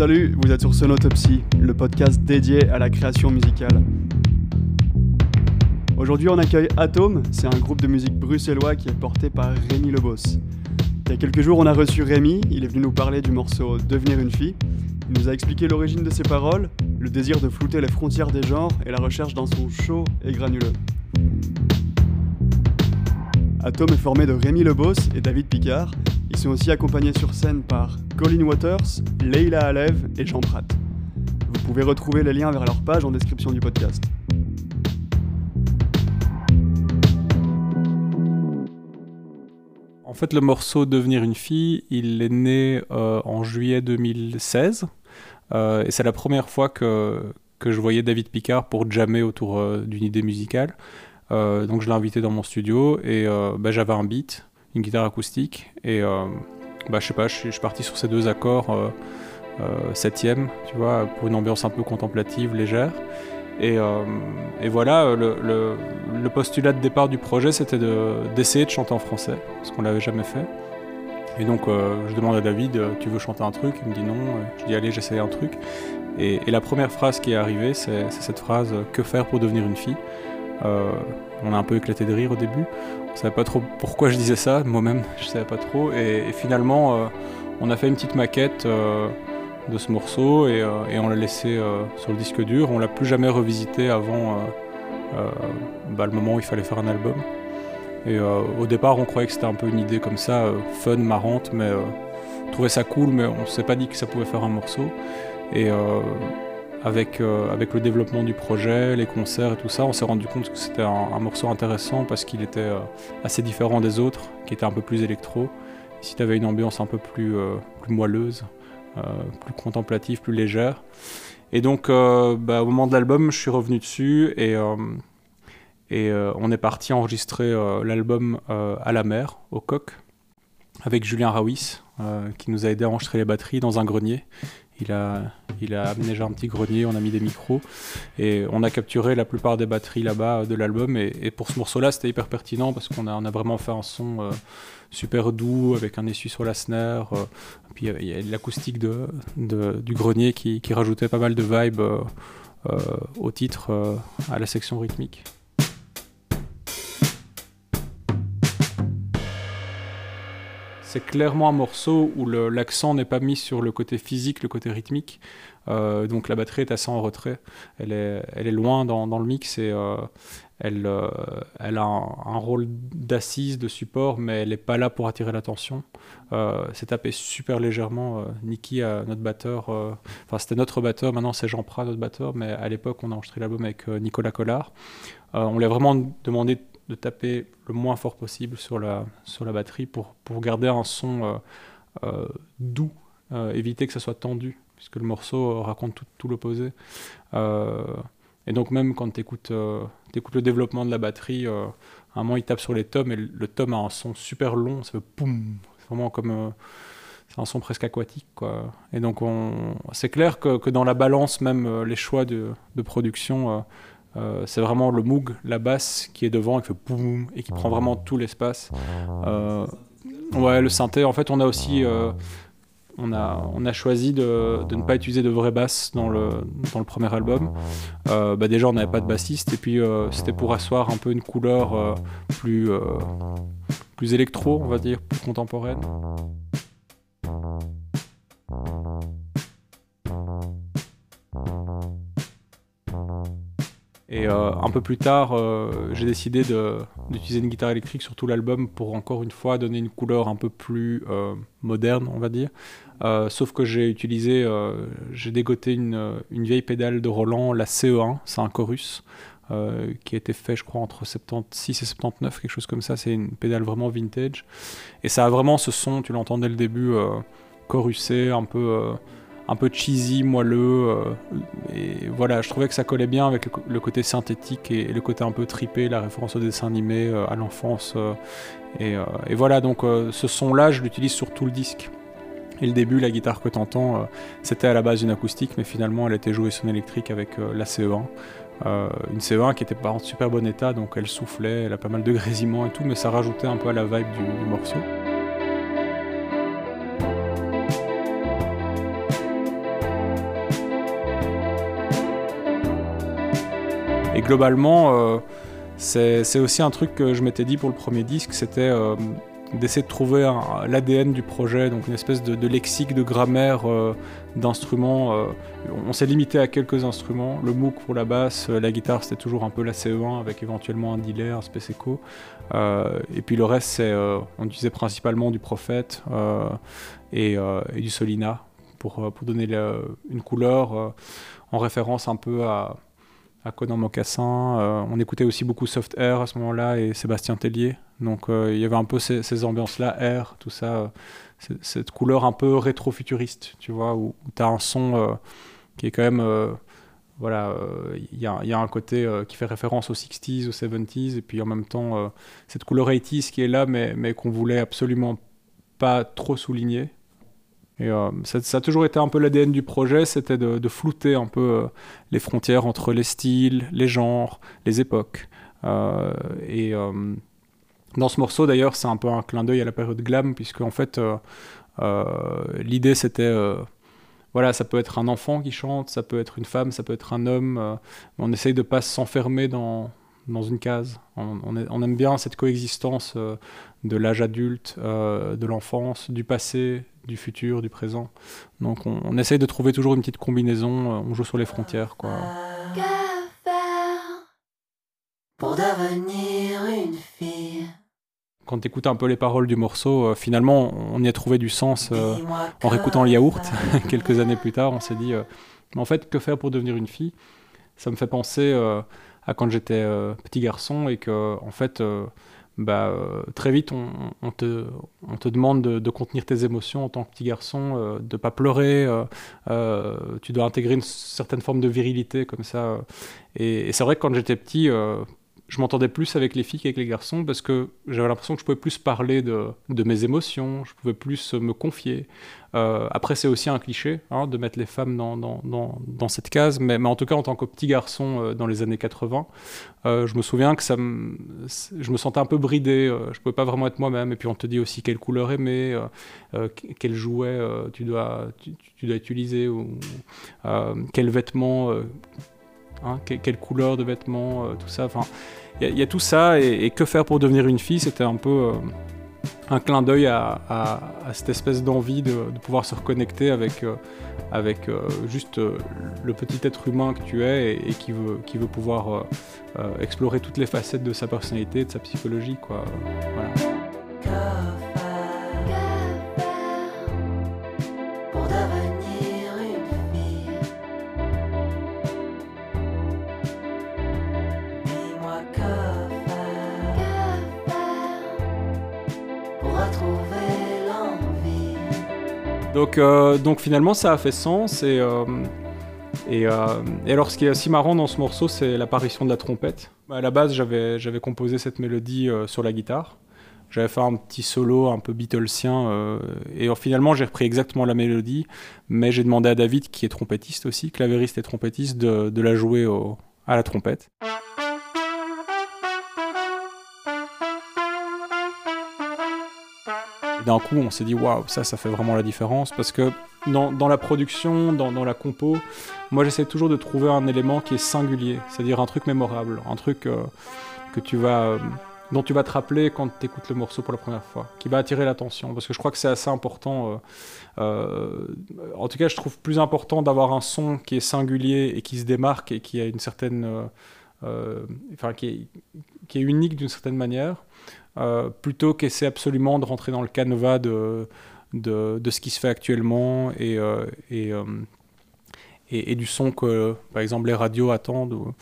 Salut, vous êtes sur Sonotopsy, le podcast dédié à la création musicale. Aujourd'hui, on accueille Atom, c'est un groupe de musique bruxellois qui est porté par Rémi Lebos. Il y a quelques jours, on a reçu Rémi, il est venu nous parler du morceau Devenir une fille. Il nous a expliqué l'origine de ses paroles, le désir de flouter les frontières des genres et la recherche d'un son chaud et granuleux. Atom est formé de Rémi Lebos et David Picard. Ils sont aussi accompagnés sur scène par Colin Waters, Leila Alev et Jean Pratt. Vous pouvez retrouver les liens vers leur page en description du podcast. En fait, le morceau Devenir une fille, il est né euh, en juillet 2016. Euh, et c'est la première fois que, que je voyais David Picard pour jammer autour euh, d'une idée musicale. donc je l'ai invité dans mon studio et bah, j'avais un beat, une guitare acoustique. Et bah, je sais pas, je suis, parti sur ces deux accords septième, tu vois, pour une ambiance un peu contemplative, légère. Et, et voilà, le, postulat de départ du projet, c'était d'essayer de, chanter en français, parce qu'on l'avait jamais fait. Et donc, euh, je demande à David, euh, tu veux chanter un truc? Il me dit non. Je dis, allez, j'essaie un truc. Et, la première phrase qui est arrivée, c'est cette phrase Que faire pour devenir une fille? Euh, On a un peu éclaté de rire au début. On savait pas trop pourquoi je disais ça, moi-même, je savais pas trop. Et, finalement, on a fait une petite maquette de ce morceau et, on l'a laissé sur le disque dur. On l'a plus jamais revisité avant bah, le moment où il fallait faire un album. Et euh, au départ, on croyait que c'était un peu une idée comme ça, euh, fun, marrante, mais euh, on trouvait ça cool, mais on ne s'est pas dit que ça pouvait faire un morceau. Et avec, avec le développement du projet, les concerts et tout ça, on s'est rendu compte que c'était un, morceau intéressant parce qu'il était assez différent des autres, qui étaient un peu plus électro. Ici, tu avais une ambiance un peu plus, plus moelleuse, plus contemplative, plus légère. Et donc, bah, au moment de l'album, je suis revenu dessus et et euh, on est parti enregistrer euh, l'album euh, à la mer, au coq, avec Julien Rawis, qui nous a aidé à enregistrer les batteries dans un grenier. Il a, il a un petit grenier, on a mis des micros et on a capturé la plupart des batteries là-bas de l'album. Et, pour ce morceau-là, c'était hyper pertinent parce qu'on a, vraiment fait un son super doux avec un essuie sur la snare. puis il y a, l'acoustique du grenier qui, qui, rajoutait pas mal de vibes au titre, à la section rythmique. C'est clairement un morceau où l'accent n'est pas mis sur le côté physique, le côté rythmique. Euh, donc la batterie est assez en retrait. Elle est, elle est loin dans, le mix et euh, elle, euh, elle a un, rôle d'assise, de support, mais elle n'est pas là pour attirer l'attention. c'est tapé super légèrement. Niki, notre batteur, enfin c'était notre batteur, maintenant c'est Jean Prat, notre batteur, mais à l'époque on a enregistré l'album avec Nicolas Collard. on lui a vraiment demandé de taper le moins fort possible sur la, sur la batterie pour, pour garder un son euh, euh, doux, euh, éviter que ça soit tendu, puisque le morceau raconte tout, l'opposé. et donc même quand tu écoutes, le développement de la batterie, à un moment il tape sur les tomes et le, tome a un son super long, ça fait poum, c'est vraiment comme c'est un son presque aquatique quoi. Et donc on... c'est clair que, que, dans la balance même les choix de, de production c'est vraiment le Moog, la basse qui est devant et qui boum et qui prend vraiment tout l'espace. Euh, ouais, le synthé. En fait, on a aussi euh, on a, on a choisi de, de, ne pas utiliser de vraies basses dans le, dans le premier album. bah déjà, on n'avait pas de bassiste, et puis c'était pour asseoir un peu une couleur plus, plus électro, on va dire, plus contemporaine. Et euh, un peu plus tard, euh, j'ai décidé d'utiliser une guitare électrique sur tout l'album pour encore une fois donner une couleur un peu plus euh, moderne, on va dire. sauf que j'ai utilisé, j'ai dégoté une, vieille pédale de Roland, la CE1, c'est un chorus. qui a été fait, je crois, entre 76 et 79, quelque chose comme ça. C'est une pédale vraiment vintage. Et ça a vraiment ce son, tu l'entends dès le début, chorusé, un peu un peu cheesy, moelleux. Euh, et voilà, je trouvais que ça collait bien avec le, côté synthétique et, le côté un peu tripé, la référence au dessin animé, euh, à l'enfance. Euh, et, voilà, donc ce son-là, je l'utilise sur tout le disque. Et le début, la guitare que tu entends, c'était à la base une acoustique, mais finalement, elle était jouée son électrique avec la CE1. une CE1 qui était pas en super bon état, donc elle soufflait, elle a pas mal de grésillements et tout, mais ça rajoutait un peu à la vibe du morceau. Et globalement, c'est aussi un truc que je m'étais dit pour le premier disque, c'était d'essayer de trouver l'ADN du projet, donc une espèce de, lexique, de grammaire euh, d'instruments. Euh, on s'est limité à quelques instruments. Le MOOC pour la basse, euh, la guitare c'était toujours un peu la CE1 avec éventuellement un delay, un space echo. et puis le reste, c'est, on utilisait principalement du Prophète et, du Solina pour, pour donner une couleur en référence un peu à, à Conan Mocassin. on écoutait aussi beaucoup Soft Air à ce moment-là et Sébastien Tellier. Donc euh, il y avait un peu ces, ambiances-là, air, tout ça, euh, cette couleur un peu rétro-futuriste, tu vois, où, tu as un son euh, qui est quand même voilà, il y, a un côté qui fait référence aux 60s, aux 70s, et puis en même temps, cette couleur 80s qui est là, mais, mais qu'on voulait absolument pas trop souligner. Et ça, a toujours été un peu l'ADN du projet, c'était de, flouter un peu les frontières entre les styles, les genres, les époques. et dans ce morceau, d'ailleurs, c'est un peu un clin d'œil à la période glam, puisque en fait, euh, euh, l'idée c'était, euh, voilà, ça peut être un enfant qui chante, ça peut être une femme, ça peut être un homme. on essaye de pas s'enfermer dans, dans une case. On, aime bien cette coexistence de l'âge adulte, de l'enfance, du passé, du futur, du présent. Donc on, on, essaye de trouver toujours une petite combinaison. on joue sur les frontières, quoi. pour devenir une fille quand tu écoutes un peu les paroles du morceau, euh, finalement, on y a trouvé du sens euh, en réécoutant le yaourt. Quelques années plus tard, on s'est dit, euh, en fait, que faire pour devenir une fille? Ça me fait penser à quand j'étais petit garçon et que, en fait, bah, très vite, on, te, on te demande de, contenir tes émotions en tant que petit garçon, de pas pleurer. tu dois intégrer une certaine forme de virilité comme ça. Et, et c'est vrai que quand j'étais petit, je m'entendais plus avec les filles qu'avec les garçons parce que j'avais l'impression que je pouvais plus parler de, mes émotions, je pouvais plus me confier. Euh, après, c'est aussi un cliché hein, de mettre les femmes dans, cette case, mais, en tout cas, en tant que petit garçon euh, dans les années 80, euh, je me souviens que je me sentais un peu bridé, je pouvais pas vraiment être moi-même. Et puis, on te dit aussi quelle couleur aimer, quel jouet tu, dois, tu, dois utiliser, ou quel vêtement. Hein, quelle couleur de vêtements, tout ça. Enfin, il y, a tout ça, et, que faire pour devenir une fille, c'était un peu euh, un clin d'œil à, cette espèce d'envie de, pouvoir se reconnecter avec, euh, avec euh, juste le petit être humain que tu es et, qui, veut, qui veut pouvoir explorer toutes les facettes de sa personnalité, de sa psychologie. Quoi. Donc, euh, donc finalement, ça a fait sens. Et, euh, euh, et, alors, ce qui est aussi marrant dans ce morceau, c'est l'apparition de la trompette. À la base, j'avais, composé cette mélodie sur la guitare. J'avais fait un petit solo un peu Beatlesien. et finalement, j'ai repris exactement la mélodie. Mais j'ai demandé à David, qui est trompettiste aussi, clavériste et trompettiste, de la jouer à la trompette. D'un coup, on s'est dit waouh, ça, ça fait vraiment la différence parce que dans, la production, dans, la compo, moi j'essaie toujours de trouver un élément qui est singulier, c'est-à-dire un truc mémorable, un truc euh, que tu vas, euh, dont tu vas te rappeler quand tu écoutes le morceau pour la première fois, qui va attirer l'attention parce que je crois que c'est assez important. Euh, en tout cas, je trouve plus important d'avoir un son qui est singulier et qui se démarque et qui a une certaine. enfin, qui est, unique d'une certaine manière plutôt qu'essayer absolument de rentrer dans le canevas de, de, ce qui se fait actuellement et, euh, euh, et, et, du son que, par exemple, les radios attendent.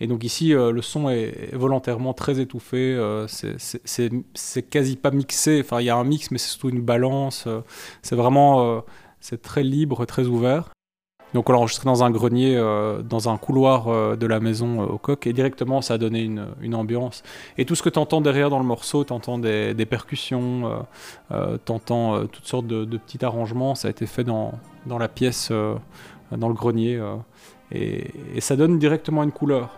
Et donc ici, le son est volontairement très étouffé, c'est quasi pas mixé, enfin il y a un mix, mais c'est surtout une balance, c'est vraiment, c'est très libre, très ouvert. Donc on l'a enregistré dans un grenier, euh, dans un couloir euh, de la maison euh, au coq, et directement ça a donné une, ambiance. Et tout ce que tu entends derrière dans le morceau, tu entends des, des percussions, tu entends toutes sortes de, petits arrangements, ça a été fait dans, dans la pièce, dans le grenier, et, ça donne directement une couleur.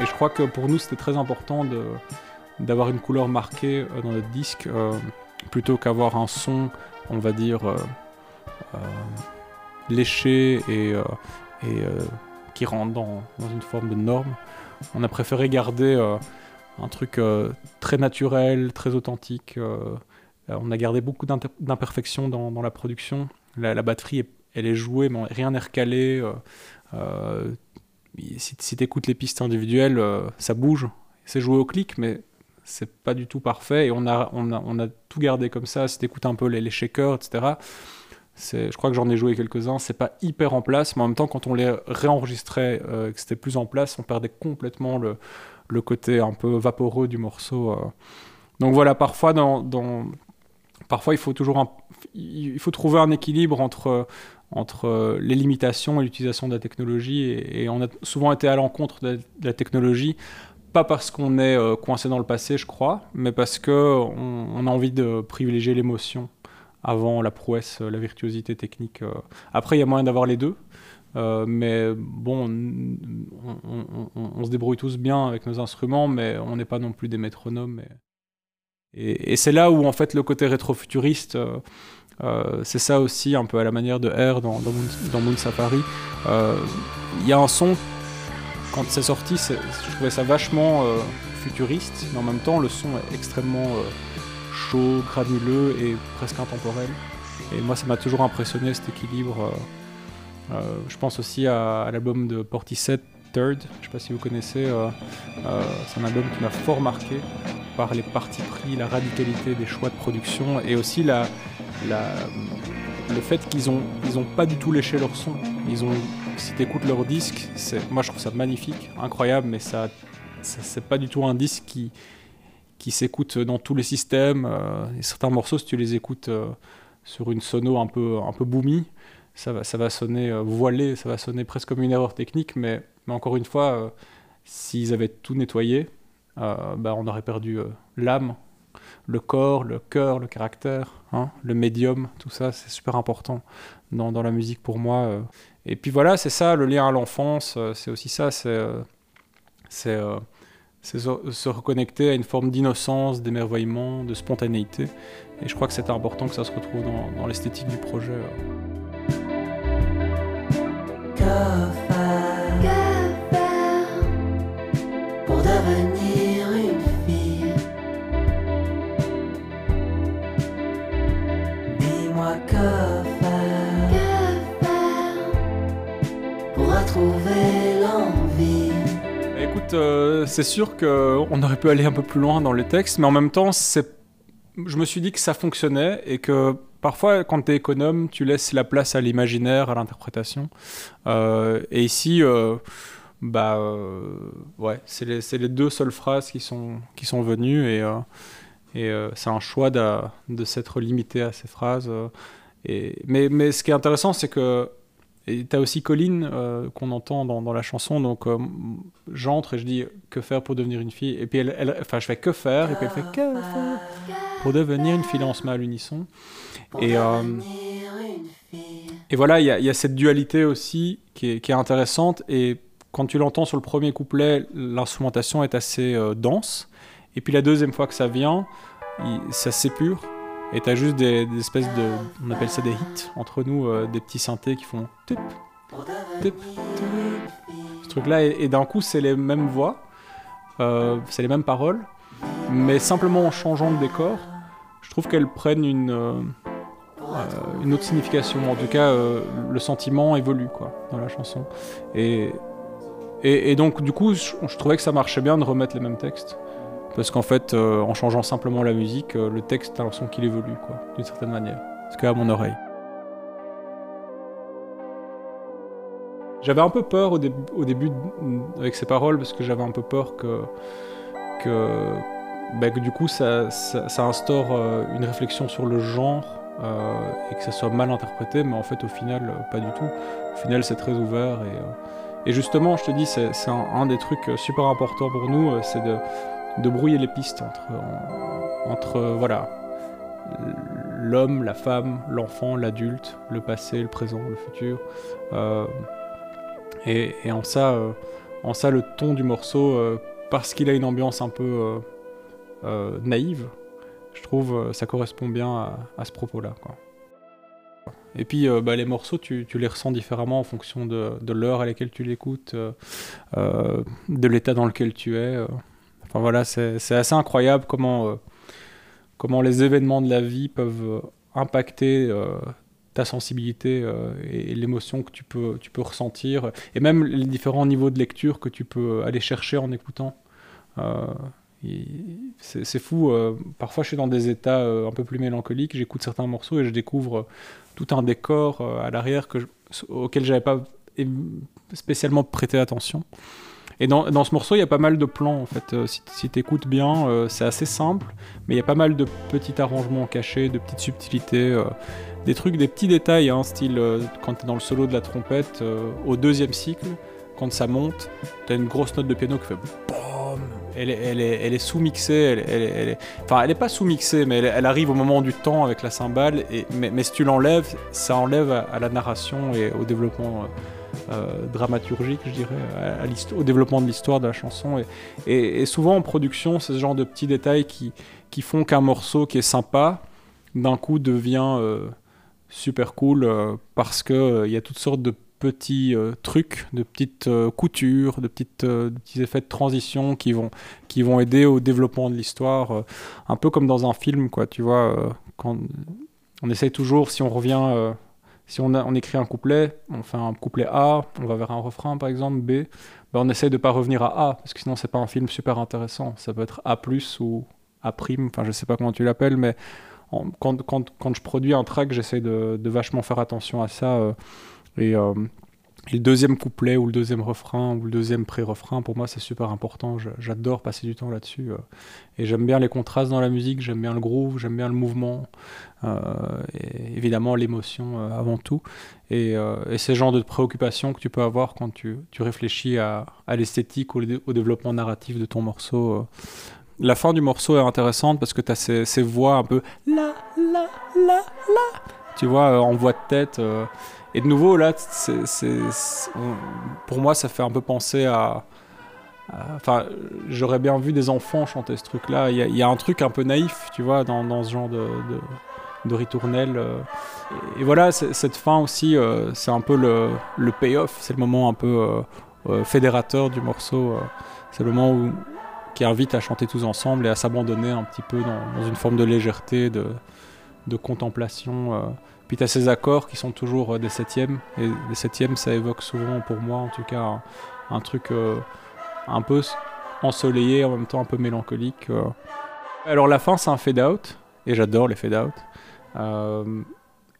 Et je crois que pour nous c'était très important de d'avoir une couleur marquée euh, dans notre disque euh, plutôt qu'avoir un son, on va dire, léché et, et qui rentre dans, dans, une forme de norme. On a préféré garder un truc très naturel, très authentique. on a gardé beaucoup d'imperfections dans, dans, la production. La, batterie, elle est jouée, mais rien n'est recalé. si, si tu écoutes les pistes individuelles, ça bouge. C'est joué au clic, mais c'est pas du tout parfait et on a, on a, on a tout gardé comme ça. Si t'écoutes un peu les, les shakers, etc., je crois que j'en ai joué quelques-uns, c'est pas hyper en place, mais en même temps, quand on les réenregistrait, euh, que c'était plus en place, on perdait complètement le, le, côté un peu vaporeux du morceau. Euh. Donc voilà, parfois, dans, dans, parfois il faut toujours il faut trouver un équilibre entre, entre les limitations et l'utilisation de la technologie, et, on a souvent été à l'encontre de, la technologie pas parce qu'on est euh, coincé dans le passé, je crois, mais parce qu'on on a envie de privilégier l'émotion avant la prouesse, la virtuosité technique. Euh. Après, il y a moyen d'avoir les deux. Euh, mais bon, on, se débrouille tous bien avec nos instruments, mais on n'est pas non plus des métronomes. Et, c'est là où en fait le côté rétrofuturiste, c'est ça aussi un peu à la manière de R dans, dans Moon Safari. Il y a un son quand c'est sorti, je trouvais ça vachement euh, futuriste, mais en même temps, le son est extrêmement euh, chaud, granuleux et presque intemporel. Et moi, ça m'a toujours impressionné cet équilibre. Euh, je pense aussi à, l'album de Portishead, Third, je ne sais pas si vous connaissez, c'est un album qui m'a fort marqué par les partis pris, la radicalité des choix de production et aussi le fait qu'ils n'ont pas du tout léché leur son. Si tu écoutes leur disque, moi je trouve ça magnifique, incroyable, mais ça, c'est pas du tout un disque qui, qui s'écoute dans tous les systèmes. Euh, certains morceaux, si tu les écoutes euh, sur une sono un peu, un peu boomy, ça va, ça va sonner euh, voilé, ça va sonner presque comme une erreur technique, mais, mais encore une fois, s'ils avaient tout nettoyé, bah, on aurait perdu l'âme, le corps, le cœur, le caractère, hein, le médium, tout ça, c'est super important dans, dans, la musique pour moi. Et puis voilà, c'est ça, le lien à l'enfance, euh, c'est aussi ça, c'est euh, euh, se reconnecter à une forme d'innocence, d'émerveillement, de spontanéité. Et je crois que c'est important que ça se retrouve dans, l'esthétique du projet. Pour devenir l'envie. Écoute, euh, c'est sûr qu'on aurait pu aller un peu plus loin dans les textes, mais en même temps, je me suis dit que ça fonctionnait et que parfois, quand tu es économe, tu laisses la place à l'imaginaire, à l'interprétation. Euh, et ici, euh, bah, ouais, c'est les, deux seules phrases qui sont, venues et, c'est un choix de, s'être limité à ces phrases. Mais ce qui est intéressant, c'est que et tu as aussi Colline euh, qu'on entend dans, la chanson. Donc euh, j'entre et je dis que faire pour devenir une fille? Et puis elle, enfin je fais que faire et puis elle fait que faire pour devenir une fille. Là on se met à l'unisson. Et, euh, et voilà, il y, a cette dualité aussi qui est, qui est, intéressante. Et quand tu l'entends sur le premier couplet, l'instrumentation est assez dense. Et puis la deuxième fois que ça vient, ça s'épure. Et t'as juste des, espèces de. On appelle ça des hits entre nous, euh, des petits synthés qui font. Ce truc-là, et, d'un coup, c'est les mêmes voix, euh, c'est les mêmes paroles, mais simplement en changeant de décor, je trouve qu'elles prennent une. Euh, une autre signification. En tout cas, le sentiment évolue quoi, dans la chanson. Et, et, donc, du coup, je trouvais que ça marchait bien de remettre les mêmes textes. Parce qu'en fait, euh, en changeant simplement la musique, euh, le texte, a l'impression qu'il évolue, quoi, d'une certaine manière. Ce cas à mon oreille. J'avais un peu peur au, début avec ces paroles, parce que j'avais un peu peur que, que, bah, du coup ça, instaure euh, une réflexion sur le genre et que ça soit mal interprété, mais en fait au final pas du tout. Au final c'est très ouvert et, justement je te dis c'est un, des trucs super importants pour nous, c'est de de brouiller les pistes entre, entre voilà, l'homme, la femme, l'enfant, l'adulte, le passé, le présent, le futur. Euh, et, en, ça, euh, en ça, le ton du morceau, euh, parce qu'il a une ambiance un peu naïve, je trouve ça correspond bien à, ce propos-là. Et puis bah, les morceaux, tu, les ressens différemment en fonction de, de l'heure à laquelle tu l'écoutes, de l'état dans lequel tu es. Enfin voilà, c'est assez incroyable comment, comment les événements de la vie peuvent impacter ta sensibilité euh, et, l'émotion que tu peux, tu peux ressentir, et même les différents niveaux de lecture que tu peux aller chercher en écoutant. Euh, c'est fou, euh, parfois je suis dans des états un peu plus mélancoliques, j'écoute certains morceaux et je découvre tout un décor à l'arrière que auquel j'avais pas spécialement prêté attention. Et dans, dans, ce morceau, il y a pas mal de plans en fait. si, si tu écoutes bien, c'est assez simple, mais il y a pas mal de petits arrangements cachés, de petites subtilités des trucs, des petits détails, hein, style euh, quand tu es dans le solo de la trompette, euh, au deuxième cycle, quand ça monte, tu as une grosse note de piano qui fait BOOM elle est, elle est, elle est sous-mixée, elle, est, enfin elle est pas sous-mixée, mais elle, arrive au moment du temps avec la cymbale, et, mais, si tu l'enlèves, ça enlève à, la narration et au développement euh, dramaturgique, je dirais, au développement de l'histoire de la chanson. Et, souvent en production, c'est ce genre de petits détails qui, qui font qu'un morceau qui est sympa, d'un coup devient super cool euh, parce que il euh, y a toutes sortes de petits euh, trucs, de petites coutures, de, petites, petits effets de transition qui vont, qui vont aider au développement de l'histoire, un peu comme dans un film, quoi, tu vois, on essaye toujours, si on revient, si on, écrit un couplet, on fait un couplet A, on va vers un refrain par exemple, B, ben on essaye de pas revenir à A, parce que sinon c'est pas un film super intéressant, ça peut être A+, ou A', enfin je sais pas comment tu l'appelles, mais quand, je produis un track, j'essaie de, vachement faire attention à ça. Euh, euh, le deuxième couplet ou le deuxième refrain ou le deuxième pré-refrain, pour moi, c'est super important. J'adore passer du temps là-dessus. Euh, et j'aime bien les contrastes dans la musique, j'aime bien le groove, j'aime bien le mouvement, et évidemment l'émotion avant tout. Et, et c'est le genre de préoccupation que tu peux avoir quand tu, tu réfléchis à, l'esthétique ou au développement narratif de ton morceau la fin du morceau est intéressante parce que tu as ces, voix un peu la la la la tu vois euh, en voix de tête euh. Et de nouveau là pour moi ça fait un peu penser à enfin j'aurais bien vu des enfants chanter ce truc là il y, a un truc un peu naïf tu vois dans, ce genre de, ritournelle euh. et, voilà cette fin aussi c'est un peu le, le payoff c'est le moment un peu fédérateur du morceau c'est le moment qui invite à chanter tous ensemble et à s'abandonner un petit peu dans, une forme de légèreté, de, contemplation. Euh. Puis tu ces accords qui sont toujours euh, des septièmes, et les septièmes ça évoque souvent pour moi en tout cas un, truc euh, un peu ensoleillé, en même temps un peu mélancolique. Alors la fin c'est un fade-out, et j'adore les fade-out.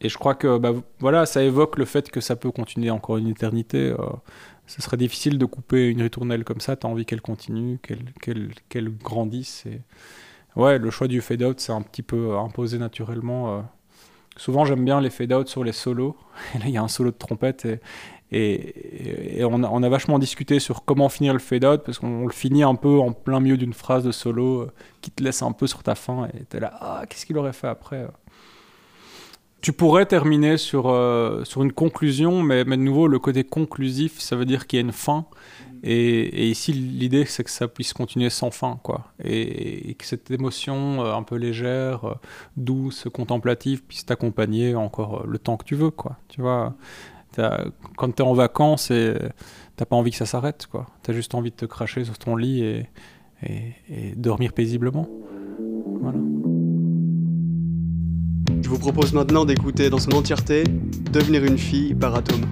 et je crois que bah, voilà, ça évoque le fait que ça peut continuer encore une éternité ce serait difficile de couper une ritournelle comme ça. Tu as envie qu'elle continue, qu'elle grandisse. Et... Ouais, le choix du fade-out, c'est un petit peu imposé naturellement. Souvent, j'aime bien les fade-out sur les solos. Et là, il y a un solo de trompette et, et, on, a, on, a, vachement discuté sur comment finir le fade-out parce qu'on le finit un peu en plein milieu d'une phrase de solo euh, qui te laisse un peu sur ta fin et t'es là, ah, qu'est-ce qu'il aurait fait après euh? Tu pourrais terminer sur, euh, sur une conclusion, mais, mais, de nouveau, le côté conclusif, ça veut dire qu'il y a une fin. Et, ici, l'idée, c'est que ça puisse continuer sans fin, quoi. Et, que cette émotion euh, un peu légère, euh, douce, contemplative, puisse t'accompagner encore le temps que tu veux, quoi. Tu vois, quand tu es en vacances, t'as pas envie que ça s'arrête, quoi. As juste envie de te cracher sur ton lit et dormir paisiblement. Vous propose maintenant d'écouter dans son entièreté Devenir une fille par Atome.